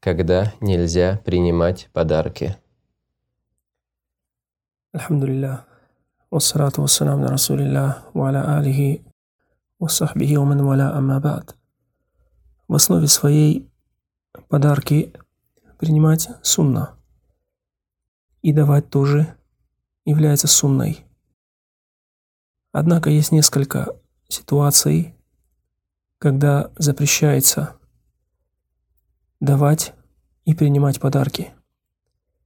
когда нельзя принимать подарки. Алхамдулилля. Вассалату. В основе своей подарки принимать сунна. И давать тоже является сунной. Однако есть несколько ситуаций, когда запрещается давать и принимать подарки.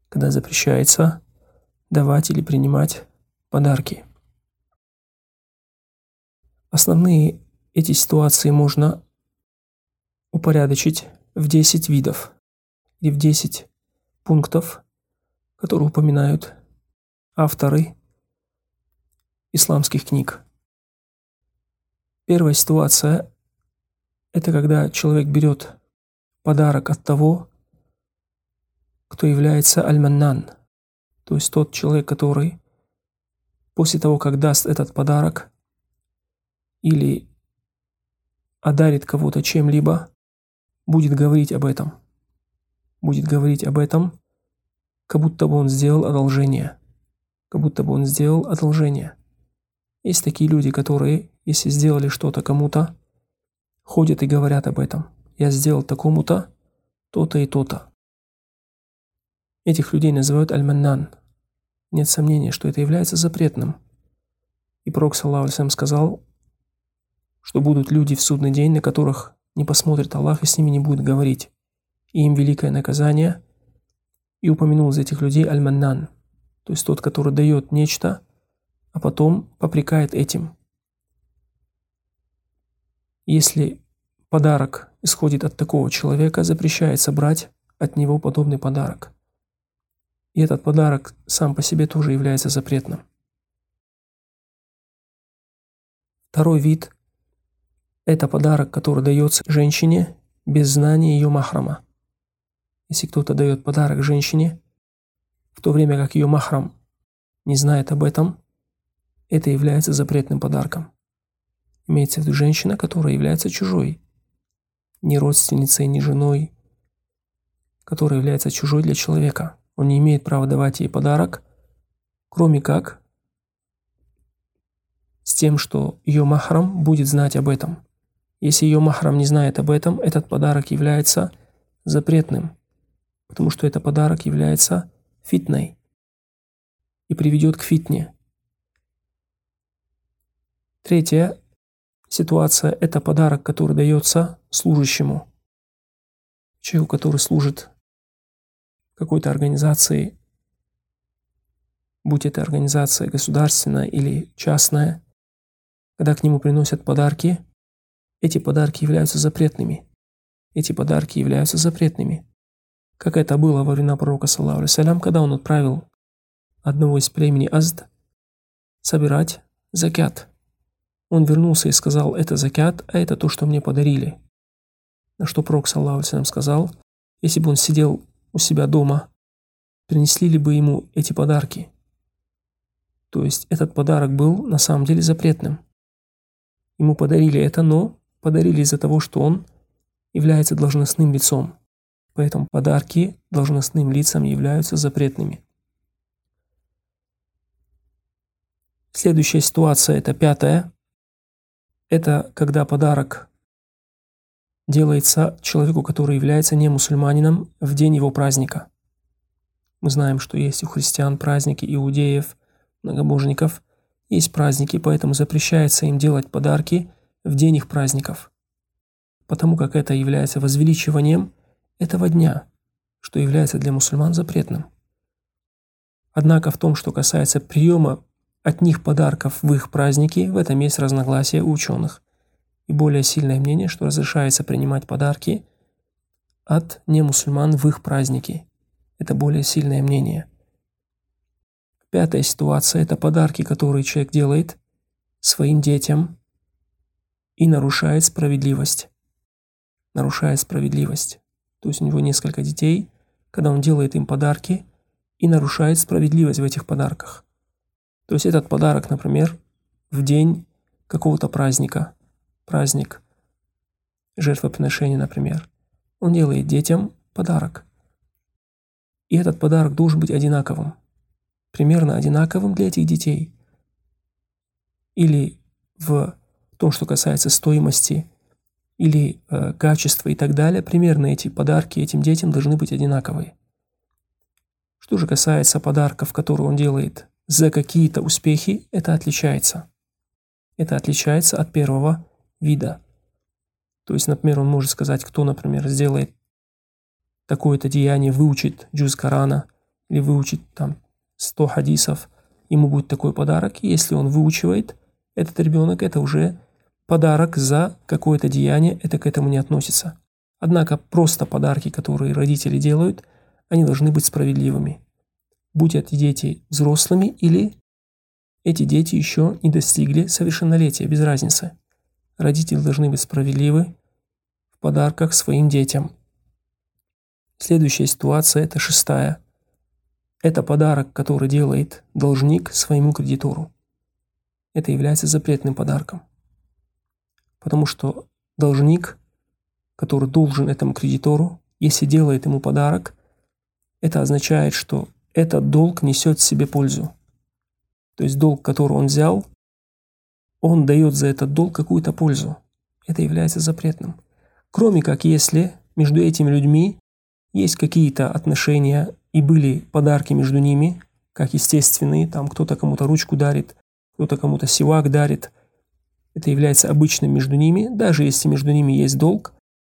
Когда запрещается давать или принимать подарки. Основные эти ситуации можно упорядочить в 10 видов и в 10 пунктов, которые упоминают авторы исламских книг. Первая ситуация – это когда человек берет подарок от того, кто является аль-маннан, то есть тот человек, который после того, как даст этот подарок или одарит кого-то чем-либо, будет говорить об этом. Будет говорить об этом, как будто бы он сделал одолжение. Как будто бы он сделал одолжение. Есть такие люди, которые, если сделали что-то кому-то, ходят и говорят об этом. Я сделал такому-то, то-то и то-то. Этих людей называют аль-маннан. Нет сомнения, что это является запретным. И Пророк, саллаху сказал, что будут люди в судный день, на которых не посмотрит Аллах и с ними не будет говорить. И им великое наказание. И упомянул из этих людей аль-маннан, то есть тот, который дает нечто, а потом попрекает этим. Если подарок исходит от такого человека, запрещается брать от него подобный подарок. И этот подарок сам по себе тоже является запретным. Второй вид – это подарок, который дается женщине без знания ее махрама. Если кто-то дает подарок женщине, в то время как ее махрам не знает об этом, это является запретным подарком. Имеется в виду женщина, которая является чужой, не родственницей, не женой, которая является чужой для человека. Он не имеет права давать ей подарок, кроме как с тем, что ее махрам будет знать об этом. Если ее махрам не знает об этом, этот подарок является запретным, потому что этот подарок является фитной и приведет к фитне. Третья ситуация – это подарок, который дается служащему, человеку, который служит какой-то организации, будь это организация государственная или частная, когда к нему приносят подарки, эти подарки являются запретными. Эти подарки являются запретными. Как это было во времена пророка, саллаху салям, когда он отправил одного из племени Азд собирать закят. Он вернулся и сказал, это закят, а это то, что мне подарили. На что пророк, саллаху сказал, если бы он сидел у себя дома, принесли ли бы ему эти подарки? То есть этот подарок был на самом деле запретным. Ему подарили это, но подарили из-за того, что он является должностным лицом. Поэтому подарки должностным лицам являются запретными. Следующая ситуация, это пятая. Это когда подарок делается человеку, который является не мусульманином в день его праздника. Мы знаем, что есть у христиан праздники иудеев, многобожников, есть праздники, поэтому запрещается им делать подарки в день их праздников, потому как это является возвеличиванием этого дня, что является для мусульман запретным. Однако в том, что касается приема от них подарков в их праздники, в этом есть разногласия у ученых – и более сильное мнение, что разрешается принимать подарки от немусульман в их праздники. Это более сильное мнение. Пятая ситуация – это подарки, которые человек делает своим детям и нарушает справедливость. Нарушает справедливость. То есть у него несколько детей, когда он делает им подарки и нарушает справедливость в этих подарках. То есть этот подарок, например, в день какого-то праздника – праздник жертвоприношения, например. Он делает детям подарок. И этот подарок должен быть одинаковым. Примерно одинаковым для этих детей. Или в том, что касается стоимости, или э, качества и так далее, примерно эти подарки этим детям должны быть одинаковые. Что же касается подарков, которые он делает за какие-то успехи, это отличается. Это отличается от первого вида. То есть, например, он может сказать, кто, например, сделает такое-то деяние, выучит джуз Корана или выучит там 100 хадисов, ему будет такой подарок. И если он выучивает, этот ребенок, это уже подарок за какое-то деяние, это к этому не относится. Однако просто подарки, которые родители делают, они должны быть справедливыми. Будь эти дети взрослыми или эти дети еще не достигли совершеннолетия, без разницы. Родители должны быть справедливы в подарках своим детям. Следующая ситуация – это шестая. Это подарок, который делает должник своему кредитору. Это является запретным подарком. Потому что должник, который должен этому кредитору, если делает ему подарок, это означает, что этот долг несет в себе пользу. То есть долг, который он взял, он дает за этот долг какую-то пользу. Это является запретным. Кроме как если между этими людьми есть какие-то отношения и были подарки между ними, как естественные, там кто-то кому-то ручку дарит, кто-то кому-то сивак дарит. Это является обычным между ними, даже если между ними есть долг,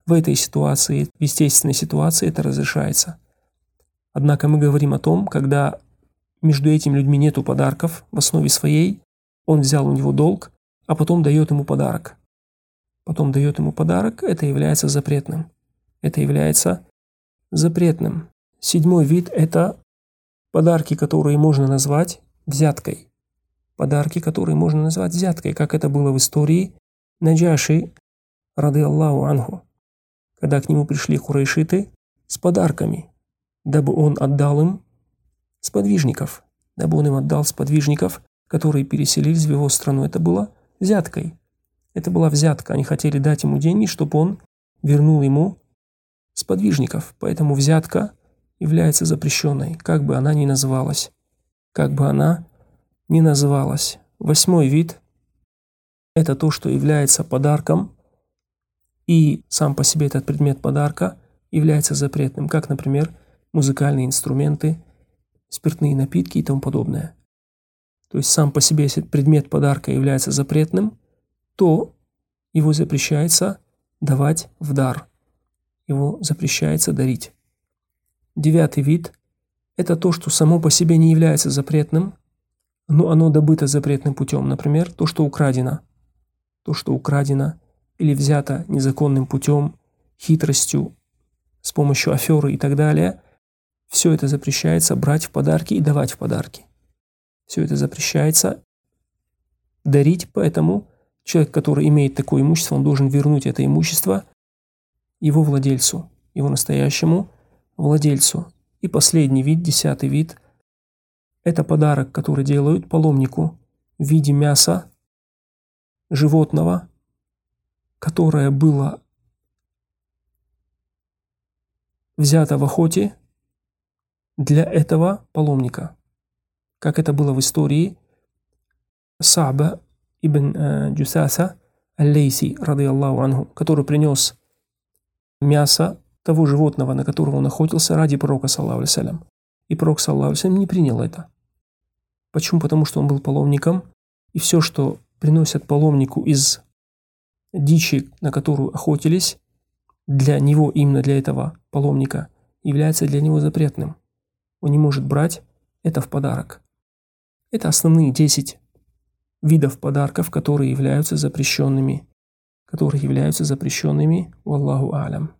в этой ситуации, в естественной ситуации это разрешается. Однако мы говорим о том, когда между этими людьми нету подарков в основе своей, он взял у него долг, а потом дает ему подарок. Потом дает ему подарок, это является запретным. Это является запретным. Седьмой вид – это подарки, которые можно назвать взяткой. Подарки, которые можно назвать взяткой, как это было в истории Наджаши, рады Аллаху Анху, когда к нему пришли курайшиты с подарками, дабы он отдал им сподвижников, дабы он им отдал сподвижников, которые переселились в его страну. Это было взяткой. Это была взятка. Они хотели дать ему деньги, чтобы он вернул ему сподвижников. Поэтому взятка является запрещенной, как бы она ни называлась. Как бы она ни называлась. Восьмой вид – это то, что является подарком, и сам по себе этот предмет подарка является запретным, как, например, музыкальные инструменты, спиртные напитки и тому подобное. То есть сам по себе, если предмет подарка является запретным, то его запрещается давать в дар. Его запрещается дарить. Девятый вид – это то, что само по себе не является запретным, но оно добыто запретным путем. Например, то, что украдено. То, что украдено или взято незаконным путем, хитростью, с помощью аферы и так далее, все это запрещается брать в подарки и давать в подарки. Все это запрещается дарить, поэтому человек, который имеет такое имущество, он должен вернуть это имущество его владельцу, его настоящему владельцу. И последний вид, десятый вид, это подарок, который делают паломнику в виде мяса животного, которое было взято в охоте для этого паломника, как это было в истории Саба ибн э, Джусаса Аль-Лейси, рады Аллаху анху, который принес мясо того животного, на которого он охотился ради пророка, саллаху алейсалям. И пророк, саллаху алейсалям, не принял это. Почему? Потому что он был паломником, и все, что приносят паломнику из дичи, на которую охотились, для него, именно для этого паломника, является для него запретным он не может брать это в подарок. Это основные 10 видов подарков, которые являются запрещенными, которые являются запрещенными, Аллаху алям.